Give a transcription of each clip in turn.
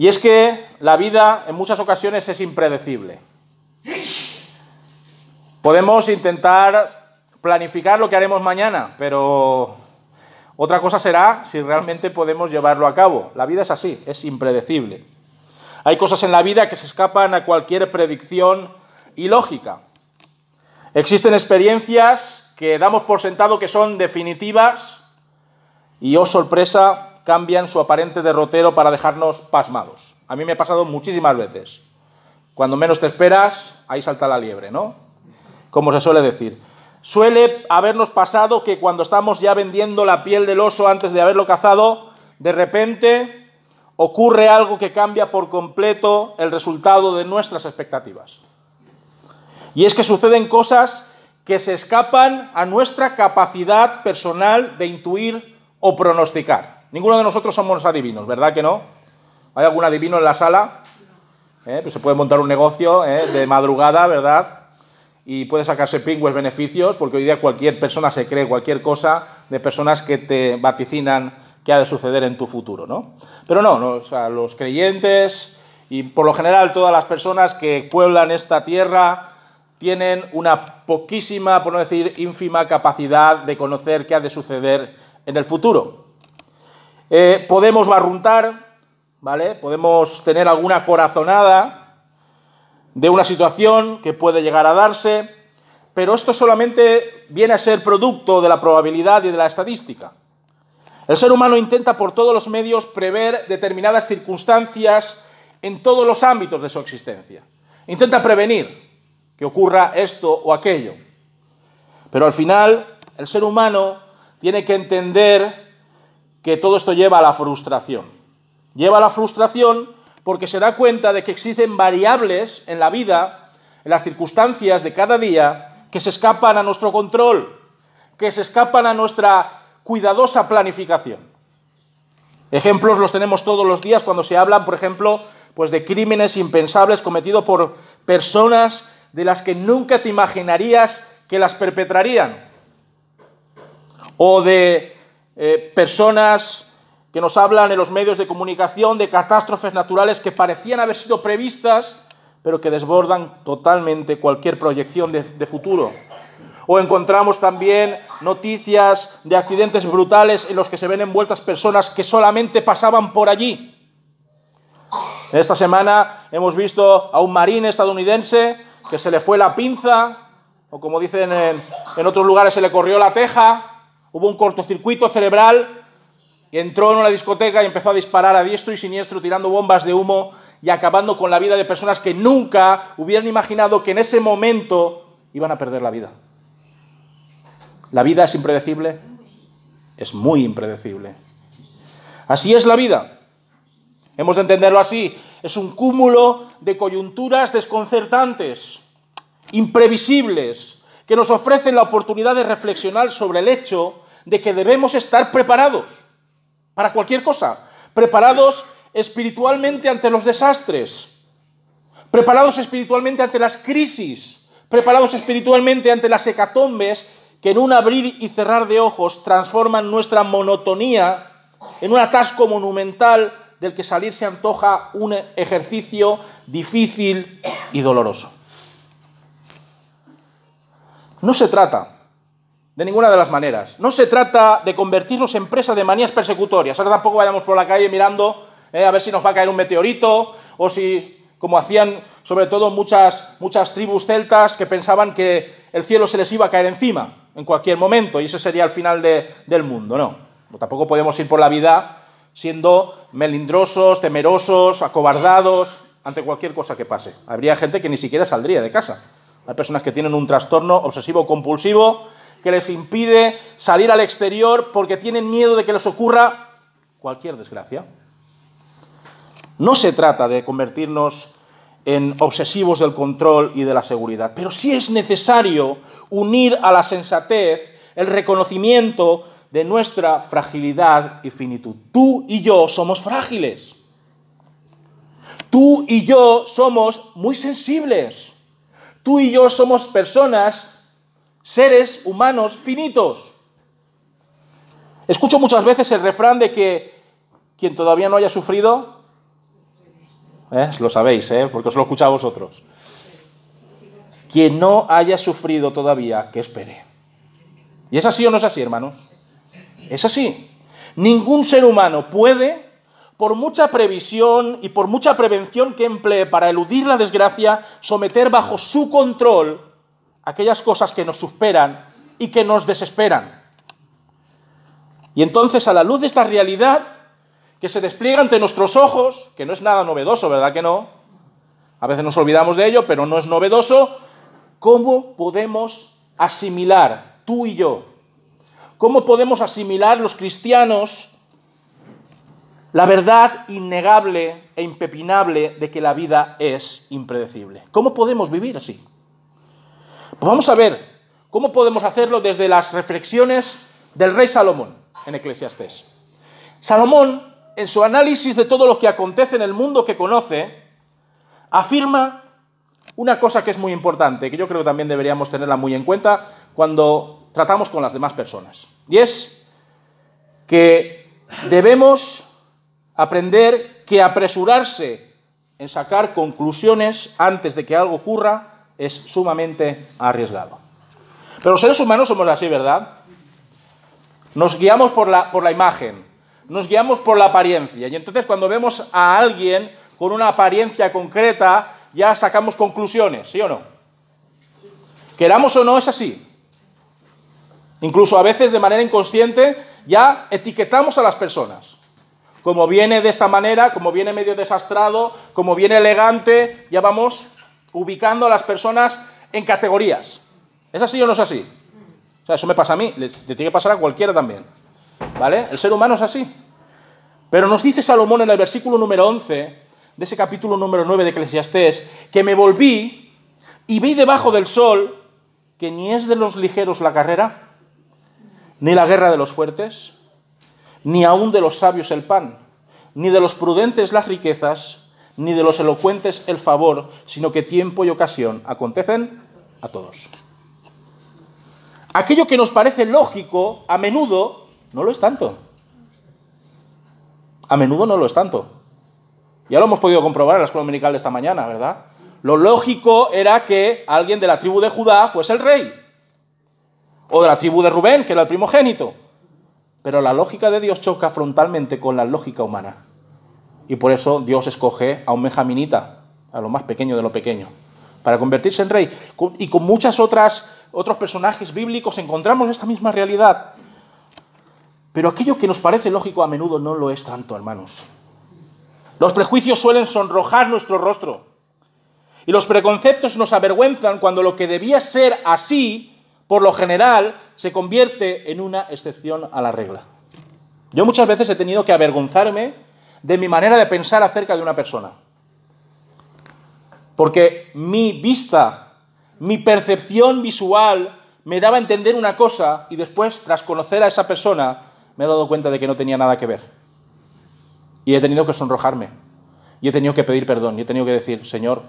Y es que la vida en muchas ocasiones es impredecible. Podemos intentar planificar lo que haremos mañana, pero otra cosa será si realmente podemos llevarlo a cabo. La vida es así, es impredecible. Hay cosas en la vida que se escapan a cualquier predicción y lógica. Existen experiencias que damos por sentado que son definitivas y, oh sorpresa, cambian su aparente derrotero para dejarnos pasmados. A mí me ha pasado muchísimas veces. Cuando menos te esperas, ahí salta la liebre, ¿no? Como se suele decir. Suele habernos pasado que cuando estamos ya vendiendo la piel del oso antes de haberlo cazado, de repente ocurre algo que cambia por completo el resultado de nuestras expectativas. Y es que suceden cosas que se escapan a nuestra capacidad personal de intuir o pronosticar. Ninguno de nosotros somos adivinos, ¿verdad que no? ¿Hay algún adivino en la sala? ¿Eh? Pues se puede montar un negocio ¿eh? de madrugada, ¿verdad? Y puede sacarse pingües beneficios, porque hoy día cualquier persona se cree cualquier cosa de personas que te vaticinan qué ha de suceder en tu futuro, ¿no? Pero no, no los creyentes y por lo general todas las personas que pueblan esta tierra tienen una poquísima, por no decir ínfima, capacidad de conocer qué ha de suceder en el futuro. Eh, podemos barruntar, ¿vale? Podemos tener alguna corazonada de una situación que puede llegar a darse, pero esto solamente viene a ser producto de la probabilidad y de la estadística. El ser humano intenta por todos los medios prever determinadas circunstancias en todos los ámbitos de su existencia. Intenta prevenir, que ocurra esto o aquello. Pero al final, el ser humano tiene que entender que todo esto lleva a la frustración. Lleva a la frustración porque se da cuenta de que existen variables en la vida, en las circunstancias de cada día, que se escapan a nuestro control, que se escapan a nuestra cuidadosa planificación. Ejemplos los tenemos todos los días cuando se hablan, por ejemplo, pues de crímenes impensables cometidos por personas de las que nunca te imaginarías que las perpetrarían. O de eh, personas que nos hablan en los medios de comunicación de catástrofes naturales que parecían haber sido previstas, pero que desbordan totalmente cualquier proyección de, futuro. O encontramos también noticias de accidentes brutales en los que se ven envueltas personas que solamente pasaban por allí. Esta semana hemos visto a un marín estadounidense que se le fue la pinza, o como dicen en, otros lugares, se le corrió la teja, hubo un cortocircuito cerebral, entró en una discoteca y empezó a disparar a diestro y siniestro, tirando bombas de humo y acabando con la vida de personas que nunca hubieran imaginado que en ese momento iban a perder la vida. La vida es impredecible, es muy impredecible. Así es la vida. Hemos de entenderlo así. Es un cúmulo de coyunturas desconcertantes, imprevisibles, que nos ofrecen la oportunidad de reflexionar sobre el hecho de que debemos estar preparados para cualquier cosa, preparados espiritualmente ante los desastres, preparados espiritualmente ante las crisis, preparados espiritualmente ante las hecatombes que en un abrir y cerrar de ojos transforman nuestra monotonía en un atasco monumental del que salir se antoja un ejercicio difícil y doloroso. No se trata de ninguna de las maneras. No se trata de convertirnos en presa de manías persecutorias. Ahora tampoco vayamos por la calle mirando eh, a ver si nos va a caer un meteorito o si, como hacían sobre todo muchas, muchas tribus celtas que pensaban que el cielo se les iba a caer encima en cualquier momento y ese sería el final del mundo. No, tampoco podemos ir por la vida siendo melindrosos, temerosos, acobardados ante cualquier cosa que pase. Habría gente que ni siquiera saldría de casa. Hay personas que tienen un trastorno obsesivo compulsivo que les impide salir al exterior porque tienen miedo de que les ocurra cualquier desgracia. No se trata de convertirnos en obsesivos del control y de la seguridad, pero sí es necesario unir a la sensatez el reconocimiento de nuestra fragilidad y finitud. Tú y yo somos frágiles. Tú y yo somos muy sensibles. Tú y yo somos personas, seres humanos finitos. Escucho muchas veces el refrán de que quien todavía no haya sufrido, ¿Eh? Lo sabéis, ¿eh? porque os lo he escuchado a vosotros. Quien no haya sufrido todavía, que espere. ¿Y es así o no es así, hermanos? Es así. Ningún ser humano puede, por mucha previsión y por mucha prevención que emplee para eludir la desgracia, someter bajo su control aquellas cosas que nos superan y que nos desesperan. Y entonces, a la luz de esta realidad que se despliega ante nuestros ojos, que no es nada novedoso, ¿verdad que no? A veces nos olvidamos de ello, pero no es novedoso, ¿cómo podemos asimilar, tú y yo, cómo podemos asimilar los cristianos la verdad innegable e impepinable de que la vida es impredecible? ¿Cómo podemos vivir así? Pues vamos a ver cómo podemos hacerlo desde las reflexiones del rey Salomón en Eclesiastés. Salomón, en su análisis de todo lo que acontece en el mundo que conoce, afirma una cosa que es muy importante, que yo creo que también deberíamos tenerla muy en cuenta cuando tratamos con las demás personas. Y es que debemos aprender que apresurarse en sacar conclusiones antes de que algo ocurra es sumamente arriesgado. Pero los seres humanos somos así, ¿verdad? Nos guiamos por la, por la imagen, nos guiamos por la apariencia. Y entonces cuando vemos a alguien con una apariencia concreta, ya sacamos conclusiones, ¿sí o no? Queramos o no, es así. Incluso a veces de manera inconsciente ya etiquetamos a las personas. Como viene de esta manera, como viene medio desastrado, como viene elegante, ya vamos ubicando a las personas en categorías. ¿Es así o no es así? O sea, eso me pasa a mí, le, tiene que pasar a cualquiera también. ¿Vale? El ser humano es así. Pero nos dice Salomón en el versículo número 11 de ese capítulo número 9 de Eclesiastés, que me volví y vi debajo del sol que ni es de los ligeros la carrera, ni la guerra de los fuertes, ni aún de los sabios el pan, ni de los prudentes las riquezas, ni de los elocuentes el favor, sino que tiempo y ocasión acontecen a todos. Aquello que nos parece lógico, a menudo, no lo es tanto. A menudo no lo es tanto. Ya lo hemos podido comprobar en la escuela dominical de esta mañana, ¿verdad? Lo lógico era que alguien de la tribu de Judá fuese el rey. O de la tribu de Rubén, que era el primogénito. Pero la lógica de Dios choca frontalmente con la lógica humana. Y por eso Dios escoge a un benjaminita, a lo más pequeño de lo pequeño, para convertirse en rey. Y con muchas otras otros personajes bíblicos encontramos esta misma realidad. Pero aquello que nos parece lógico a menudo no lo es tanto, hermanos. Los prejuicios suelen sonrojar nuestro rostro. Y los preconceptos nos avergüenzan cuando lo que debía ser así, por lo general, se convierte en una excepción a la regla. Yo muchas veces he tenido que avergonzarme de mi manera de pensar acerca de una persona. Porque mi vista mi percepción visual me daba a entender una cosa y después, tras conocer a esa persona, me he dado cuenta de que no tenía nada que ver. Y he tenido que sonrojarme. Y he tenido que pedir perdón. Y he tenido que decir, Señor,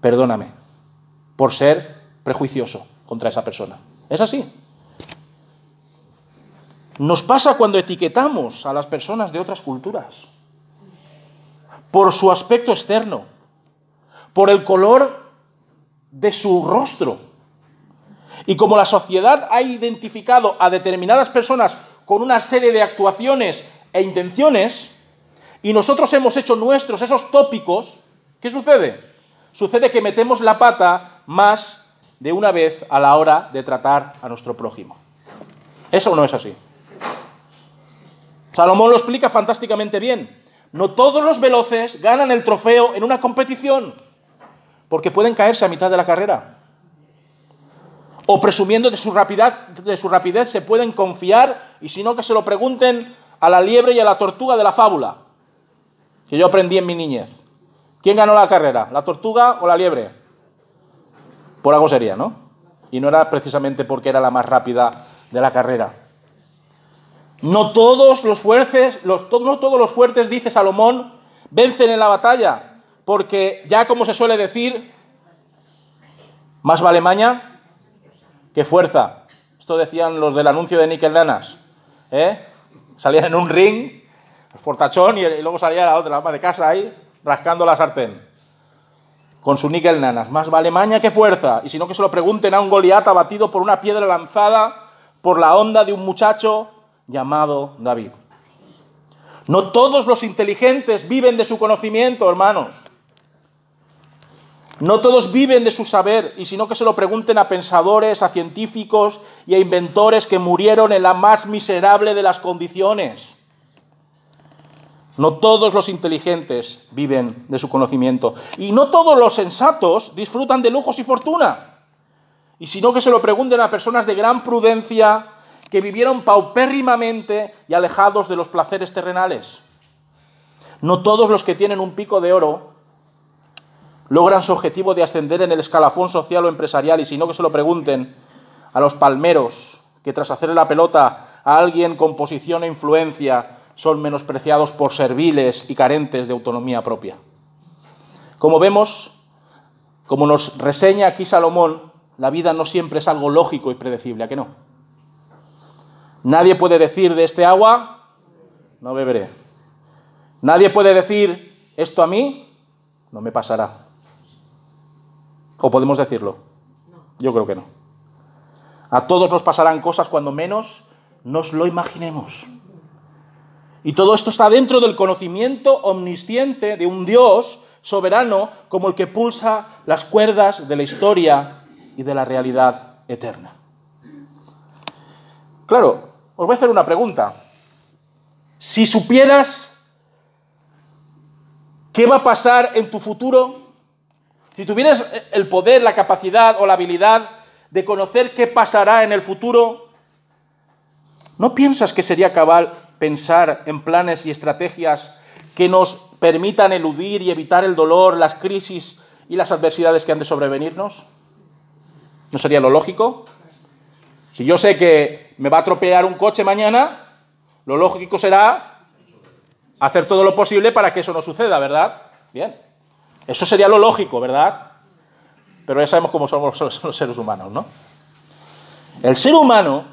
perdóname por ser prejuicioso contra esa persona. Es así. Nos pasa cuando etiquetamos a las personas de otras culturas. Por su aspecto externo. Por el color de su rostro. Y como la sociedad ha identificado a determinadas personas con una serie de actuaciones e intenciones, y nosotros hemos hecho nuestros esos tópicos, ¿qué sucede? Sucede que metemos la pata más de una vez a la hora de tratar a nuestro prójimo. ¿Eso no es así? Salomón lo explica fantásticamente bien. No todos los veloces ganan el trofeo en una competición porque pueden caerse a mitad de la carrera. O presumiendo de su, rapidez, de su rapidez se pueden confiar y si no que se lo pregunten a la liebre y a la tortuga de la fábula, que yo aprendí en mi niñez. ¿Quién ganó la carrera? ¿La tortuga o la liebre? Por algo sería, ¿no? Y no era precisamente porque era la más rápida de la carrera. No todos los fuertes, no todos los fuertes, dice Salomón, vencen en la batalla, porque ya como se suele decir, más vale maña que fuerza. Esto decían los del anuncio de Nickel Lanas. ¿eh? Salían en un ring, fortachón, y, luego salía la otra, ama de casa ahí, rascando la sartén. Con su níquel nanas. Más vale maña que fuerza. Y si no, que se lo pregunten a un Goliat abatido por una piedra lanzada por la onda de un muchacho llamado David. No todos los inteligentes viven de su conocimiento, hermanos. No todos viven de su saber, y sino que se lo pregunten a pensadores, a científicos y a inventores que murieron en la más miserable de las condiciones. No todos los inteligentes viven de su conocimiento. Y no todos los sensatos disfrutan de lujos y fortuna. Y sino que se lo pregunten a personas de gran prudencia que vivieron paupérrimamente y alejados de los placeres terrenales. No todos los que tienen un pico de oro logran su objetivo de ascender en el escalafón social o empresarial y si no que se lo pregunten a los palmeros que tras hacerle la pelota a alguien con posición e influencia son menospreciados por serviles y carentes de autonomía propia. Como vemos, como nos reseña aquí Salomón, la vida no siempre es algo lógico y predecible, ¿a que no? Nadie puede decir de este agua, no beberé. Nadie puede decir, esto a mí no me pasará. ¿O podemos decirlo? Yo creo que no. A todos nos pasarán cosas cuando menos nos lo imaginemos. Y todo esto está dentro del conocimiento omnisciente de un Dios soberano como el que pulsa las cuerdas de la historia y de la realidad eterna. Claro, os voy a hacer una pregunta. Si supieras qué va a pasar en tu futuro, si tuvieras el poder, la capacidad o la habilidad de conocer qué pasará en el futuro, ¿no piensas que sería cabal pensar en planes y estrategias que nos permitan eludir y evitar el dolor, las crisis y las adversidades que han de sobrevenirnos? ¿No sería lo lógico? Si yo sé que me va a atropellar un coche mañana, lo lógico será hacer todo lo posible para que eso no suceda, ¿verdad? Bien. Eso sería lo lógico, ¿verdad? Pero ya sabemos cómo somos los seres humanos, ¿no? El ser humano,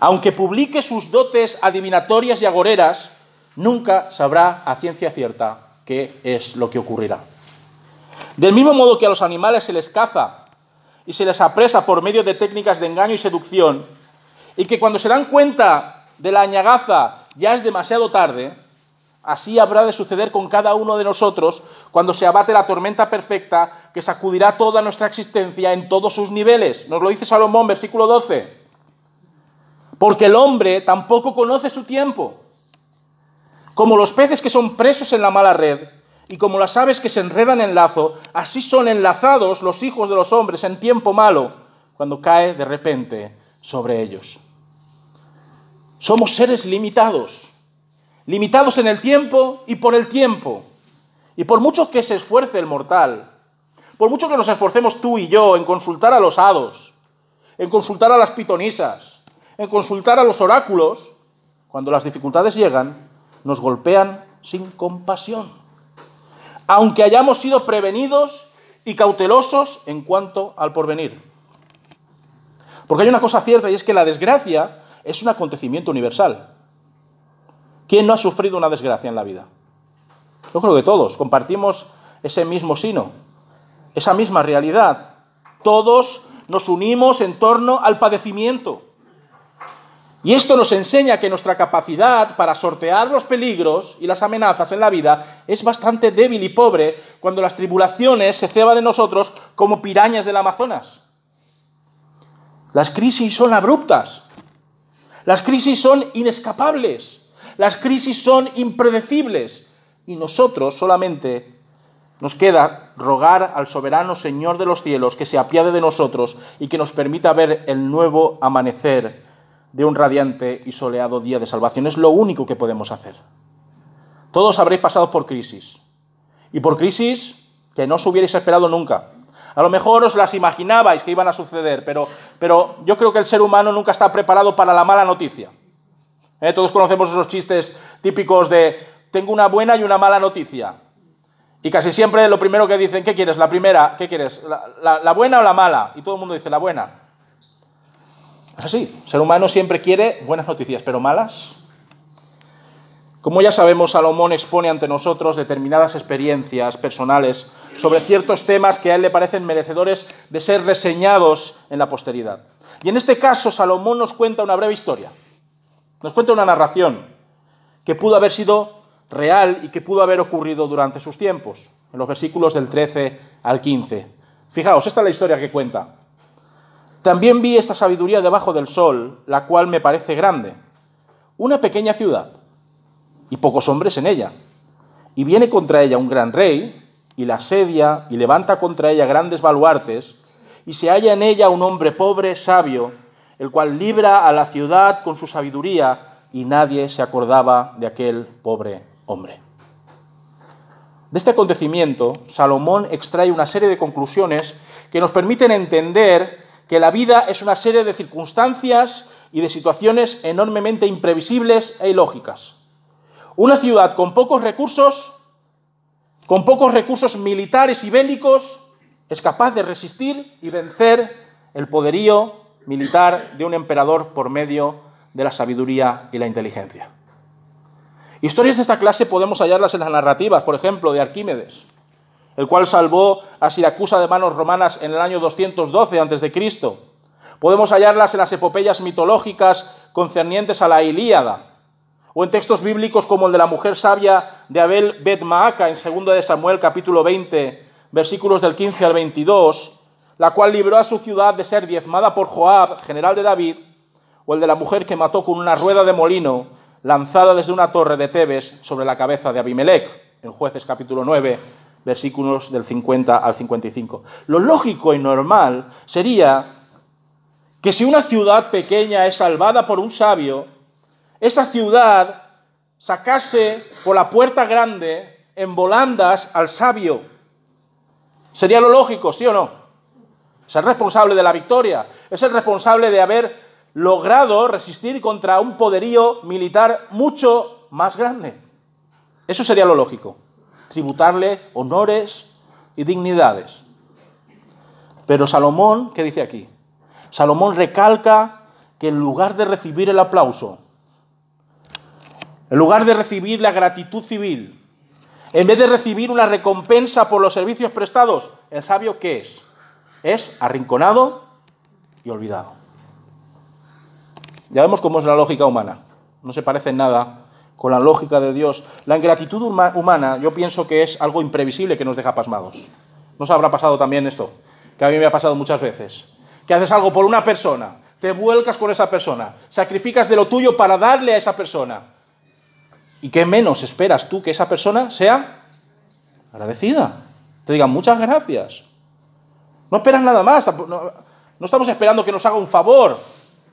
aunque publique sus dotes adivinatorias y agoreras, nunca sabrá a ciencia cierta qué es lo que ocurrirá. Del mismo modo que a los animales se les caza y se les apresa por medio de técnicas de engaño y seducción, y que cuando se dan cuenta de la añagaza ya es demasiado tarde, Así habrá de suceder con cada uno de nosotros cuando se abate la tormenta perfecta que sacudirá toda nuestra existencia en todos sus niveles. Nos lo dice Salomón, versículo 12. Porque el hombre tampoco conoce su tiempo. Como los peces que son presos en la mala red y como las aves que se enredan en lazo, así son enlazados los hijos de los hombres en tiempo malo, cuando cae de repente sobre ellos. Somos seres limitados limitados en el tiempo y por el tiempo. Y por mucho que se esfuerce el mortal, por mucho que nos esforcemos tú y yo en consultar a los hados, en consultar a las pitonisas, en consultar a los oráculos, cuando las dificultades llegan, nos golpean sin compasión. Aunque hayamos sido prevenidos y cautelosos en cuanto al porvenir. Porque hay una cosa cierta y es que la desgracia es un acontecimiento universal. ¿Quién no ha sufrido una desgracia en la vida? Yo creo que todos compartimos ese mismo sino, esa misma realidad. Todos nos unimos en torno al padecimiento. Y esto nos enseña que nuestra capacidad para sortear los peligros y las amenazas en la vida es bastante débil y pobre cuando las tribulaciones se ceban de nosotros como pirañas del Amazonas. Las crisis son abruptas. Las crisis son inescapables. Las crisis son impredecibles y nosotros solamente nos queda rogar al soberano Señor de los cielos que se apiade de nosotros y que nos permita ver el nuevo amanecer de un radiante y soleado día de salvación. Es lo único que podemos hacer. Todos habréis pasado por crisis. Y por crisis que no os hubierais esperado nunca. A lo mejor os las imaginabais que iban a suceder, pero, pero yo creo que el ser humano nunca está preparado para la mala noticia. ¿Eh? Todos conocemos esos chistes típicos de tengo una buena y una mala noticia. Y casi siempre lo primero que dicen, ¿qué quieres? La primera, ¿qué quieres? ¿La, buena o la mala? Y todo el mundo dice, la buena. Es así, el ser humano siempre quiere buenas noticias, pero malas. Como ya sabemos, Salomón expone ante nosotros determinadas experiencias personales sobre ciertos temas que a él le parecen merecedores de ser reseñados en la posteridad. Y en este caso, Salomón nos cuenta una breve historia, nos cuenta una narración que pudo haber sido real y que pudo haber ocurrido durante sus tiempos, en los versículos del 13 al 15. Fijaos, esta es la historia que cuenta. También vi esta sabiduría debajo del sol, la cual me parece grande. Una pequeña ciudad y pocos hombres en ella. Y viene contra ella un gran rey, y la asedia, y levanta contra ella grandes baluartes, y se halla en ella un hombre pobre, sabio, el cual libra a la ciudad con su sabiduría, y nadie se acordaba de aquel pobre hombre. De este acontecimiento, Salomón extrae una serie de conclusiones que nos permiten entender que la vida es una serie de circunstancias y de situaciones enormemente imprevisibles e ilógicas. Una ciudad con pocos recursos, con pocos recursos militares y bélicos, es capaz de resistir y vencer el poderío militar de un emperador por medio de la sabiduría y la inteligencia. Historias de esta clase podemos hallarlas en las narrativas, por ejemplo, de Arquímedes, el cual salvó a Siracusa de manos romanas en el año 212 a.C. Podemos hallarlas en las epopeyas mitológicas concernientes a la Ilíada, o en textos bíblicos como el de la mujer sabia de Abel Bet Maaca en 2 de Samuel capítulo 20, versículos del 15 al 22, la cual libró a su ciudad de ser diezmada por Joab, general de David, o el de la mujer que mató con una rueda de molino lanzada desde una torre de Tebes sobre la cabeza de Abimelech, en Jueces capítulo 9, versículos del 50 al 55. Lo lógico y normal sería que si una ciudad pequeña es salvada por un sabio, esa ciudad sacase por la puerta grande en volandas al sabio. Sería lo lógico, ¿sí o no? Es el responsable de la victoria, es el responsable de haber logrado resistir contra un poderío militar mucho más grande. Eso sería lo lógico, tributarle honores y dignidades. Pero Salomón, ¿qué dice aquí? Salomón recalca que en lugar de recibir el aplauso, en lugar de recibir la gratitud civil, en vez de recibir una recompensa por los servicios prestados, el sabio ¿qué es? Es arrinconado y olvidado. Ya vemos cómo es la lógica humana. No se parece en nada con la lógica de Dios. La ingratitud humana yo pienso que es algo imprevisible que nos deja pasmados. ¿No os habrá pasado también esto? Que a mí me ha pasado muchas veces. Que haces algo por una persona, te vuelcas con esa persona, sacrificas de lo tuyo para darle a esa persona ¿Y qué menos esperas tú que esa persona sea agradecida? Te digan muchas gracias. No esperas nada más. No, estamos esperando que nos haga un favor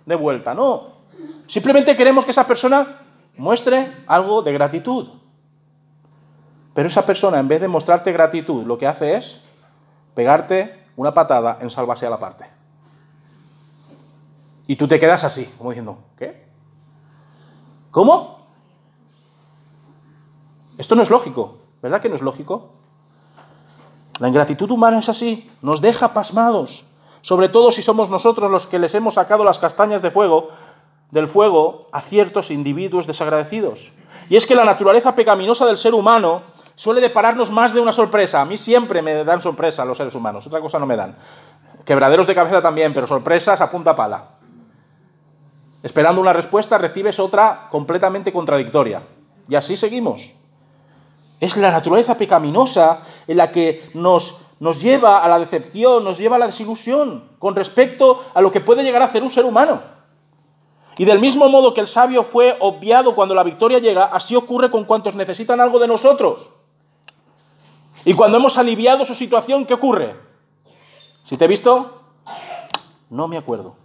de vuelta, no. Simplemente queremos que esa persona muestre algo de gratitud. Pero esa persona, en vez de mostrarte gratitud, lo que hace es pegarte una patada en salvarse a la parte. Y tú te quedas así, como diciendo, ¿qué? ¿Cómo? Esto no es lógico, ¿verdad que no es lógico? La ingratitud humana es así, nos deja pasmados, sobre todo si somos nosotros los que les hemos sacado las castañas de fuego del fuego a ciertos individuos desagradecidos. Y es que la naturaleza pecaminosa del ser humano suele depararnos más de una sorpresa. A mí siempre me dan sorpresa los seres humanos, otra cosa no me dan. Quebraderos de cabeza también, pero sorpresas a punta pala. Esperando una respuesta recibes otra completamente contradictoria. Y así seguimos. Es la naturaleza pecaminosa en la que nos, nos lleva a la decepción, nos lleva a la desilusión con respecto a lo que puede llegar a ser un ser humano. Y del mismo modo que el sabio fue obviado cuando la victoria llega, así ocurre con cuantos necesitan algo de nosotros. Y cuando hemos aliviado su situación, ¿qué ocurre? Si te he visto, no me acuerdo.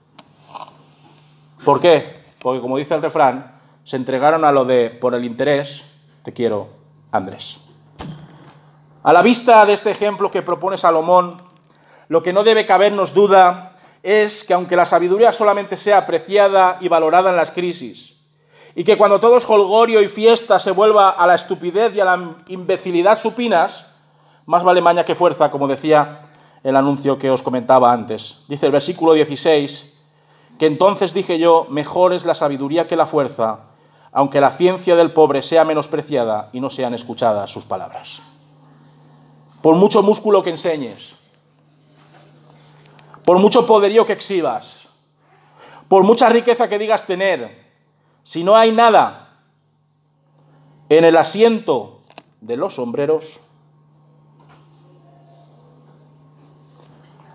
¿Por qué? Porque como dice el refrán, se entregaron a lo de por el interés, te quiero Andrés. A la vista de este ejemplo que propone Salomón, lo que no debe cabernos duda es que aunque la sabiduría solamente sea apreciada y valorada en las crisis, y que cuando todo es holgorio y fiesta se vuelva a la estupidez y a la imbecilidad supinas, más vale maña que fuerza, como decía el anuncio que os comentaba antes. Dice el versículo 16, que entonces dije yo, mejor es la sabiduría que la fuerza, aunque la ciencia del pobre sea menospreciada y no sean escuchadas sus palabras. Por mucho músculo que enseñes, por mucho poderío que exhibas, por mucha riqueza que digas tener, si no hay nada en el asiento de los sombreros,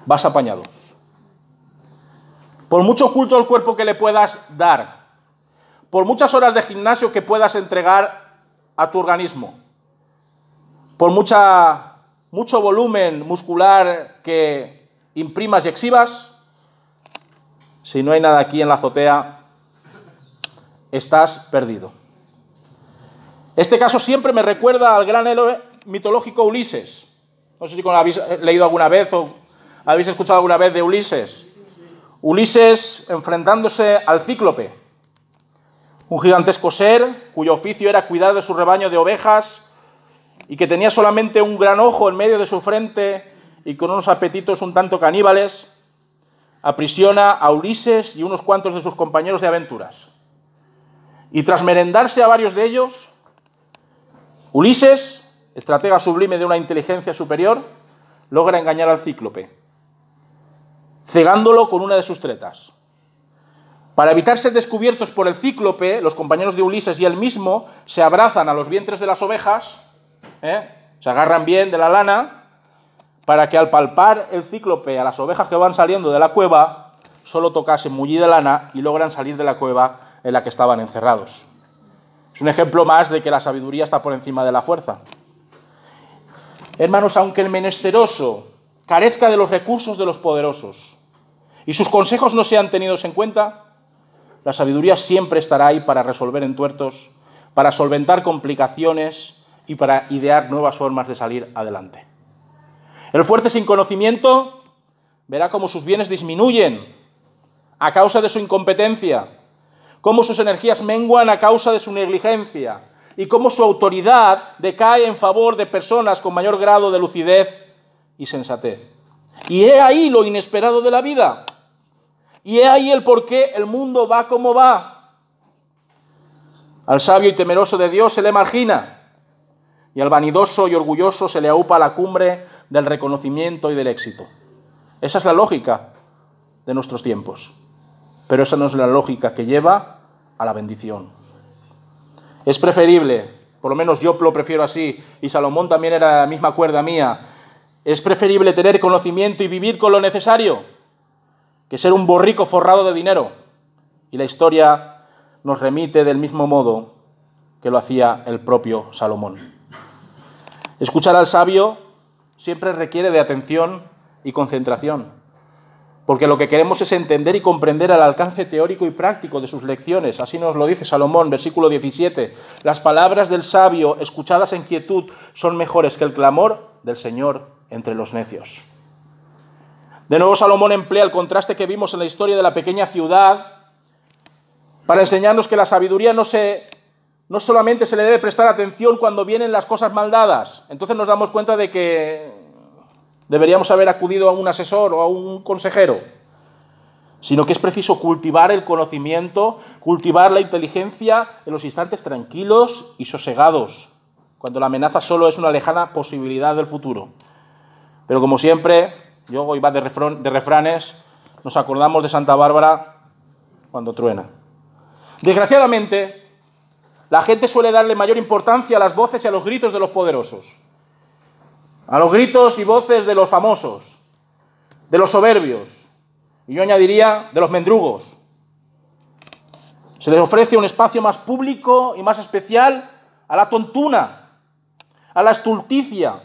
vas apañado. Por mucho culto al cuerpo que le puedas dar, por muchas horas de gimnasio que puedas entregar a tu organismo, por mucha, mucho volumen muscular que imprimas y exhibas, si no hay nada aquí en la azotea, estás perdido. Este caso siempre me recuerda al gran héroe mitológico Ulises. No sé si habéis leído alguna vez o habéis escuchado alguna vez de Ulises. Ulises enfrentándose al cíclope, un gigantesco ser cuyo oficio era cuidar de su rebaño de ovejas y que tenía solamente un gran ojo en medio de su frente y con unos apetitos un tanto caníbales, aprisiona a Ulises y unos cuantos de sus compañeros de aventuras. Y tras merendarse a varios de ellos, Ulises, estratega sublime de una inteligencia superior, logra engañar al cíclope, cegándolo con una de sus tretas. Para evitar ser descubiertos por el cíclope, los compañeros de Ulises y él mismo se abrazan a los vientres de las ovejas, ¿eh? se agarran bien de la lana, para que al palpar el cíclope a las ovejas que van saliendo de la cueva, solo tocasen mullida lana y logran salir de la cueva en la que estaban encerrados. Es un ejemplo más de que la sabiduría está por encima de la fuerza. Hermanos, aunque el menesteroso carezca de los recursos de los poderosos y sus consejos no sean tenidos en cuenta, la sabiduría siempre estará ahí para resolver entuertos, para solventar complicaciones y para idear nuevas formas de salir adelante. El fuerte sin conocimiento verá cómo sus bienes disminuyen a causa de su incompetencia, cómo sus energías menguan a causa de su negligencia y cómo su autoridad decae en favor de personas con mayor grado de lucidez y sensatez. Y he ahí lo inesperado de la vida. Y he ahí el por qué el mundo va como va. Al sabio y temeroso de Dios se le margina, y al vanidoso y orgulloso se le aupa la cumbre del reconocimiento y del éxito. Esa es la lógica de nuestros tiempos, pero esa no es la lógica que lleva a la bendición. Es preferible, por lo menos yo lo prefiero así, y Salomón también era la misma cuerda mía, es preferible tener conocimiento y vivir con lo necesario que ser un borrico forrado de dinero. Y la historia nos remite del mismo modo que lo hacía el propio Salomón. Escuchar al sabio siempre requiere de atención y concentración, porque lo que queremos es entender y comprender el alcance teórico y práctico de sus lecciones. Así nos lo dice Salomón, versículo 17. Las palabras del sabio, escuchadas en quietud, son mejores que el clamor del Señor entre los necios. De nuevo Salomón emplea el contraste que vimos en la historia de la pequeña ciudad para enseñarnos que la sabiduría no, se, no solamente se le debe prestar atención cuando vienen las cosas mal dadas. Entonces nos damos cuenta de que deberíamos haber acudido a un asesor o a un consejero, sino que es preciso cultivar el conocimiento, cultivar la inteligencia en los instantes tranquilos y sosegados, cuando la amenaza solo es una lejana posibilidad del futuro. Pero como siempre, yo hoy va de, de refranes, nos acordamos de Santa Bárbara cuando truena. Desgraciadamente, la gente suele darle mayor importancia a las voces y a los gritos de los poderosos, a los gritos y voces de los famosos, de los soberbios, y yo añadiría de los mendrugos. Se les ofrece un espacio más público y más especial a la tontuna, a la estulticia,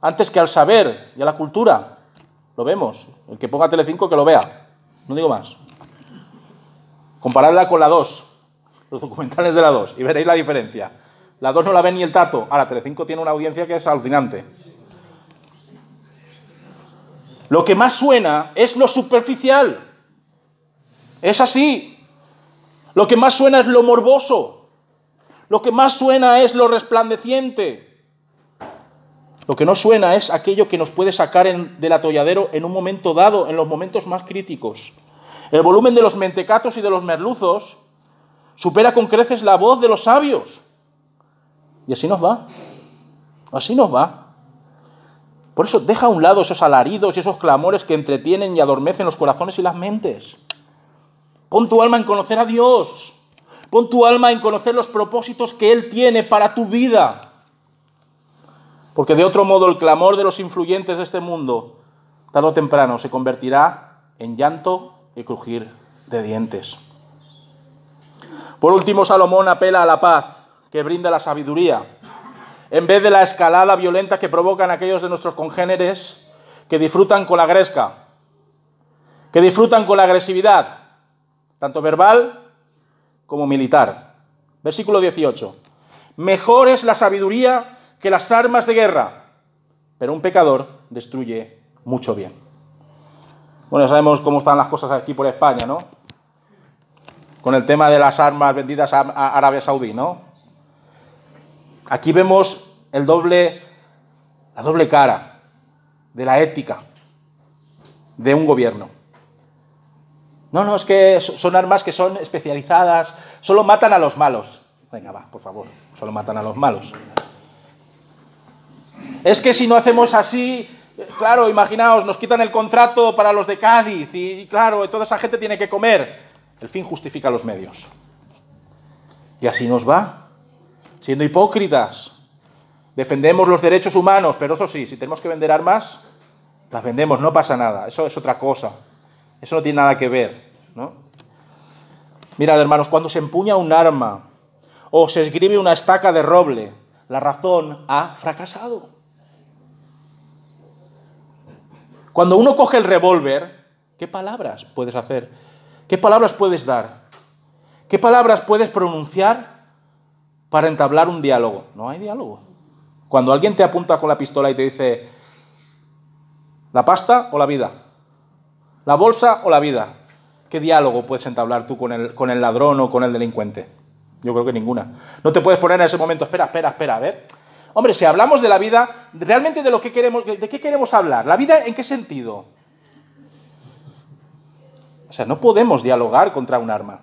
antes que al saber y a la cultura. Lo vemos. El que ponga Telecinco que lo vea. No digo más. Comparadla con la 2, los documentales de la 2, y veréis la diferencia. La 2 no la ve ni el tato. Ahora, Telecinco tiene una audiencia que es alucinante. Lo que más suena es lo superficial. Es así. Lo que más suena es lo morboso. Lo que más suena es lo resplandeciente. Lo que no suena es aquello que nos puede sacar del atolladero en un momento dado, en los momentos más críticos. El volumen de los mentecatos y de los merluzos supera con creces la voz de los sabios. Y así nos va. Así nos va. Por eso deja a un lado esos alaridos y esos clamores que entretienen y adormecen los corazones y las mentes. Pon tu alma en conocer a Dios. Pon tu alma en conocer los propósitos que Él tiene para tu vida. Porque de otro modo el clamor de los influyentes de este mundo, tarde o temprano, se convertirá en llanto y crujir de dientes. Por último, Salomón apela a la paz que brinda la sabiduría, en vez de la escalada violenta que provocan aquellos de nuestros congéneres que disfrutan con la gresca, que disfrutan con la agresividad, tanto verbal como militar. Versículo 18. Mejor es la sabiduría que las armas de guerra, pero un pecador destruye mucho bien. Bueno, ya sabemos cómo están las cosas aquí por España, ¿no? Con el tema de las armas vendidas a Arabia Saudí, ¿no? Aquí vemos el doble, la doble cara de la ética de un gobierno. No, no, es que son armas que son especializadas, solo matan a los malos. Venga, va, por favor, solo matan a los malos. Es que si no hacemos así, claro, imaginaos, nos quitan el contrato para los de Cádiz y, claro, toda esa gente tiene que comer. El fin justifica los medios. Y así nos va, siendo hipócritas. Defendemos los derechos humanos, pero eso sí, si tenemos que vender armas, las vendemos, no pasa nada, eso es otra cosa. Eso no tiene nada que ver, ¿no? Mirad, hermanos, cuando se empuña un arma o se escribe una estaca de roble, la razón ha fracasado. Cuando uno coge el revólver, ¿qué palabras puedes hacer? ¿Qué palabras puedes dar? ¿Qué palabras puedes pronunciar para entablar un diálogo? No hay diálogo. Cuando alguien te apunta con la pistola y te dice, ¿la pasta o la vida? ¿La bolsa o la vida? ¿Qué diálogo puedes entablar tú con el, con el ladrón o con el delincuente? Yo creo que ninguna. No te puedes poner en ese momento, espera, espera, espera, a ver. Hombre, si hablamos de la vida, realmente de lo que queremos, ¿de qué queremos hablar? ¿La vida en qué sentido? Sea, no podemos dialogar contra un arma.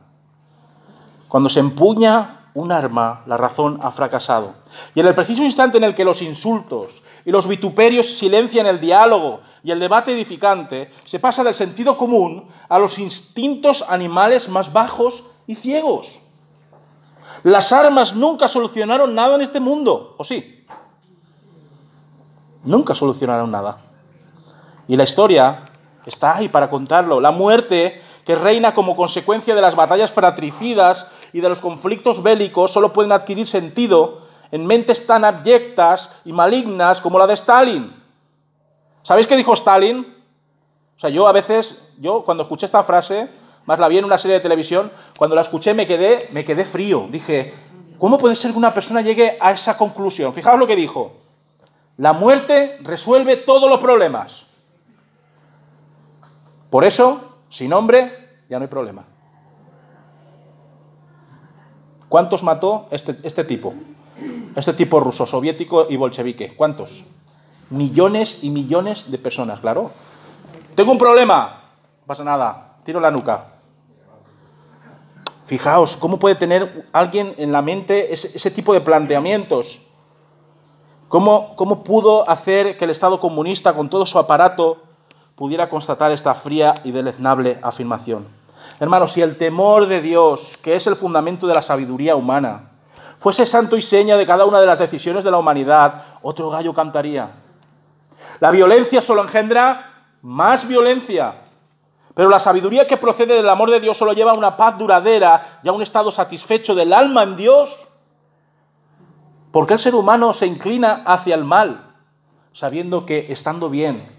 Cuando se empuña un arma, la razón ha fracasado. Y en el preciso instante en el que los insultos y los vituperios silencian el diálogo y el debate edificante, se pasa del sentido común a los instintos animales más bajos y ciegos. Las armas nunca solucionaron nada en este mundo, ¿o sí? nunca solucionaron nada. Y la historia está ahí para contarlo. La muerte que reina como consecuencia de las batallas fratricidas y de los conflictos bélicos solo pueden adquirir sentido en mentes tan abyectas y malignas como la de Stalin. ¿Sabéis qué dijo Stalin? O sea, yo a veces, yo cuando escuché esta frase, más la vi en una serie de televisión, cuando la escuché me quedé, me quedé frío. Dije, ¿cómo puede ser que una persona llegue a esa conclusión? Fijaos lo que dijo. La muerte resuelve todos los problemas. Por eso, sin hombre, ya no hay problema. ¿Cuántos mató este, este tipo? Este tipo ruso, soviético y bolchevique. ¿Cuántos? Millones y millones de personas, claro. Tengo un problema. No pasa nada. Tiro la nuca. Fijaos, ¿cómo puede tener alguien en la mente ese tipo de planteamientos? ¿Cómo, pudo hacer que el Estado comunista, con todo su aparato, pudiera constatar esta fría y deleznable afirmación? Hermanos, si el temor de Dios, que es el fundamento de la sabiduría humana, fuese santo y seña de cada una de las decisiones de la humanidad, otro gallo cantaría. La violencia solo engendra más violencia, pero la sabiduría que procede del amor de Dios solo lleva a una paz duradera y a un estado satisfecho del alma en Dios ¿Por qué el ser humano se inclina hacia el mal, sabiendo que estando bien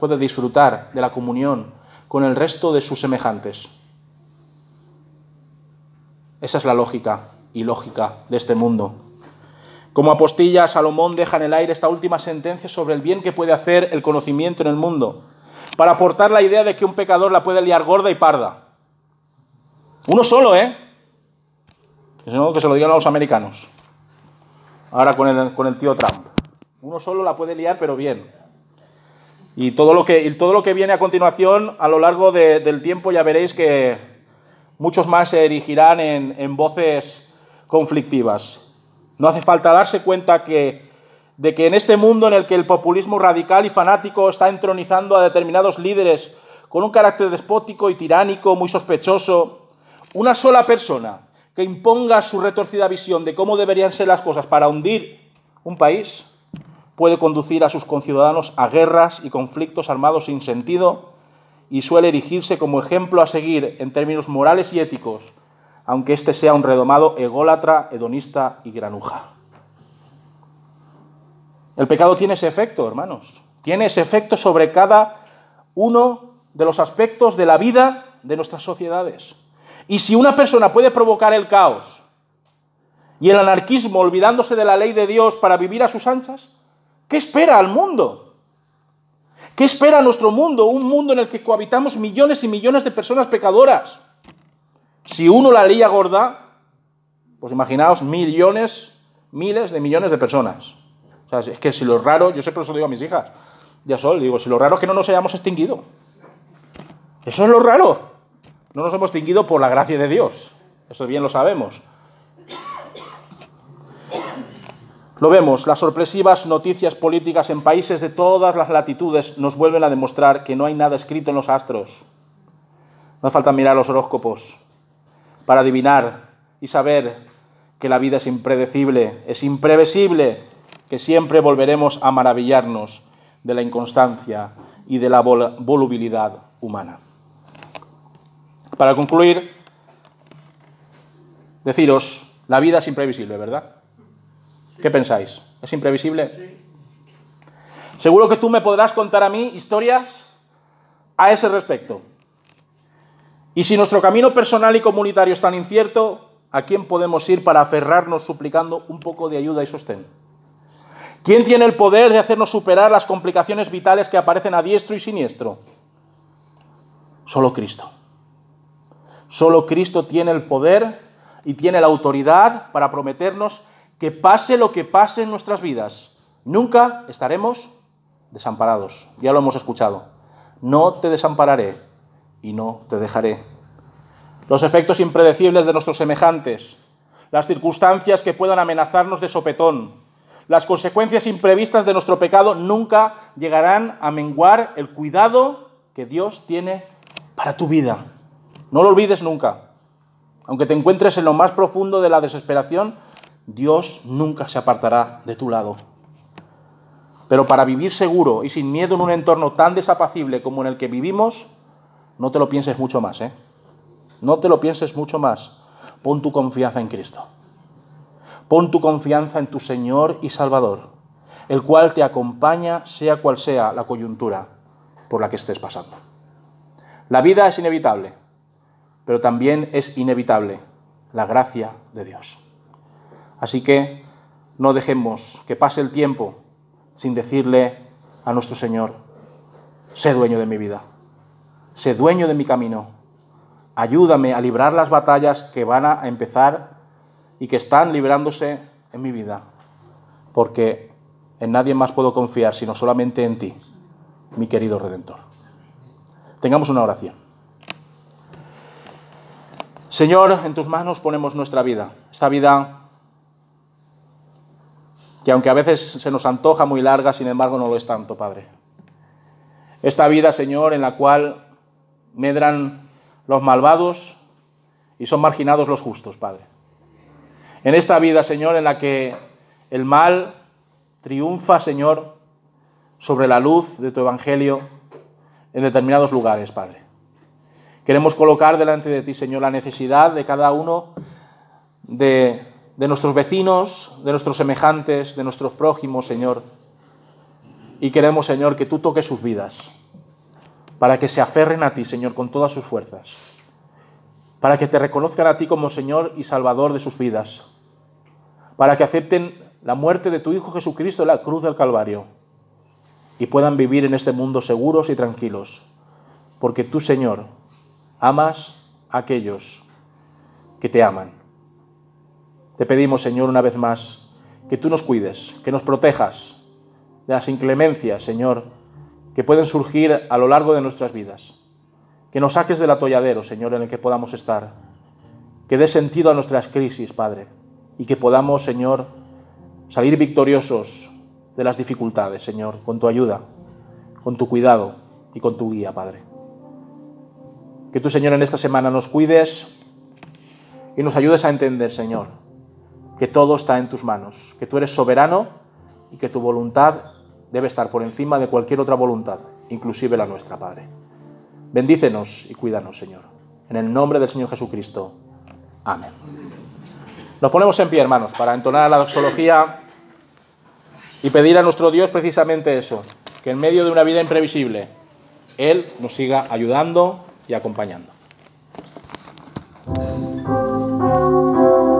puede disfrutar de la comunión con el resto de sus semejantes? Esa es la lógica y lógica de este mundo. Como apostilla, Salomón deja en el aire esta última sentencia sobre el bien que puede hacer el conocimiento en el mundo, para aportar la idea de que un pecador la puede liar gorda y parda. Uno solo, ¿eh? Que se lo digan a los americanos. Ahora con el, con el tío Trump. Uno solo la puede liar, pero bien. Y todo lo que, todo lo que viene a continuación, a lo largo del tiempo, ya veréis que muchos más se erigirán en, en voces conflictivas. No hace falta darse cuenta que, de que en este mundo en el que el populismo radical y fanático está entronizando a determinados líderes con un carácter despótico y tiránico muy sospechoso, una sola persona que imponga su retorcida visión de cómo deberían ser las cosas para hundir un país, puede conducir a sus conciudadanos a guerras y conflictos armados sin sentido y suele erigirse como ejemplo a seguir en términos morales y éticos, aunque éste sea un redomado ególatra, hedonista y granuja. El pecado tiene ese efecto, hermanos. Tiene ese efecto sobre cada uno de los aspectos de la vida de nuestras sociedades. Y si una persona puede provocar el caos y el anarquismo olvidándose de la ley de Dios para vivir a sus anchas, ¿qué espera al mundo? ¿Qué espera nuestro mundo? Un mundo en el que cohabitamos millones y millones de personas pecadoras. Si uno la lía gorda, pues imaginaos millones, miles de millones de personas. O sea, es que si lo raro, yo siempre eso digo a mis hijas, ya sol, digo, si lo raro es que no nos hayamos extinguido. Eso es lo raro. No nos hemos extinguido por la gracia de Dios. Eso bien lo sabemos. Lo vemos, las sorpresivas noticias políticas en países de todas las latitudes nos vuelven a demostrar que no hay nada escrito en los astros. No hace falta mirar los horóscopos para adivinar y saber que la vida es impredecible, es imprevisible, que siempre volveremos a maravillarnos de la inconstancia y de la volubilidad humana. Para concluir, deciros, la vida es imprevisible, ¿verdad? ¿Qué pensáis? ¿Es imprevisible? Seguro que tú me podrás contar a mí historias a ese respecto. Y si nuestro camino personal y comunitario es tan incierto, ¿a quién podemos ir para aferrarnos suplicando un poco de ayuda y sostén? ¿Quién tiene el poder de hacernos superar las complicaciones vitales que aparecen a diestro y siniestro? Solo Cristo. Solo Cristo tiene el poder y tiene la autoridad para prometernos que pase lo que pase en nuestras vidas, nunca estaremos desamparados. Ya lo hemos escuchado. No te desampararé y no te dejaré. Los efectos impredecibles de nuestros semejantes, las circunstancias que puedan amenazarnos de sopetón, las consecuencias imprevistas de nuestro pecado nunca llegarán a menguar el cuidado que Dios tiene para tu vida. No lo olvides nunca. Aunque te encuentres en lo más profundo de la desesperación, Dios nunca se apartará de tu lado. Pero para vivir seguro y sin miedo en un entorno tan desapacible como en el que vivimos, no te lo pienses mucho más, ¿eh? No te lo pienses mucho más. Pon tu confianza en Cristo. Pon tu confianza en tu Señor y Salvador, el cual te acompaña sea cual sea la coyuntura por la que estés pasando. La vida es inevitable, pero también es inevitable la gracia de Dios. Así que no dejemos que pase el tiempo sin decirle a nuestro Señor, sé dueño de mi vida, sé dueño de mi camino, ayúdame a librar las batallas que van a empezar y que están librándose en mi vida, porque en nadie más puedo confiar sino solamente en ti, mi querido Redentor. Tengamos una oración. Señor, en tus manos ponemos nuestra vida, esta vida que aunque a veces se nos antoja muy larga, sin embargo no lo es tanto, Padre. Esta vida, Señor, en la cual medran los malvados y son marginados los justos, Padre. En esta vida, Señor, en la que el mal triunfa, Señor, sobre la luz de tu Evangelio en determinados lugares, Padre. Queremos colocar delante de ti, Señor, la necesidad de cada uno de, nuestros vecinos, de nuestros semejantes, de nuestros prójimos, Señor. Y queremos, Señor, que tú toques sus vidas, para que se aferren a ti, Señor, con todas sus fuerzas, para que te reconozcan a ti como Señor y Salvador de sus vidas, para que acepten la muerte de tu Hijo Jesucristo en la cruz del Calvario y puedan vivir en este mundo seguros y tranquilos, porque tú, Señor, amas a aquellos que te aman. Te pedimos, Señor, una vez más, que tú nos cuides, que nos protejas de las inclemencias, Señor, que pueden surgir a lo largo de nuestras vidas. Que nos saques del atolladero, Señor, en el que podamos estar que dé sentido a nuestras crisis, Padre, y que podamos, Señor, salir victoriosos de las dificultades, Señor, con tu ayuda, con tu cuidado y con tu guía, Padre. Que tú, Señor, en esta semana nos cuides y nos ayudes a entender, Señor, que todo está en tus manos, que tú eres soberano y que tu voluntad debe estar por encima de cualquier otra voluntad, inclusive la nuestra, Padre. Bendícenos y cuídanos, Señor. En el nombre del Señor Jesucristo. Amén. Nos ponemos en pie, hermanos, para entonar la doxología y pedir a nuestro Dios precisamente eso, que en medio de una vida imprevisible, Él nos siga ayudando y acompañando.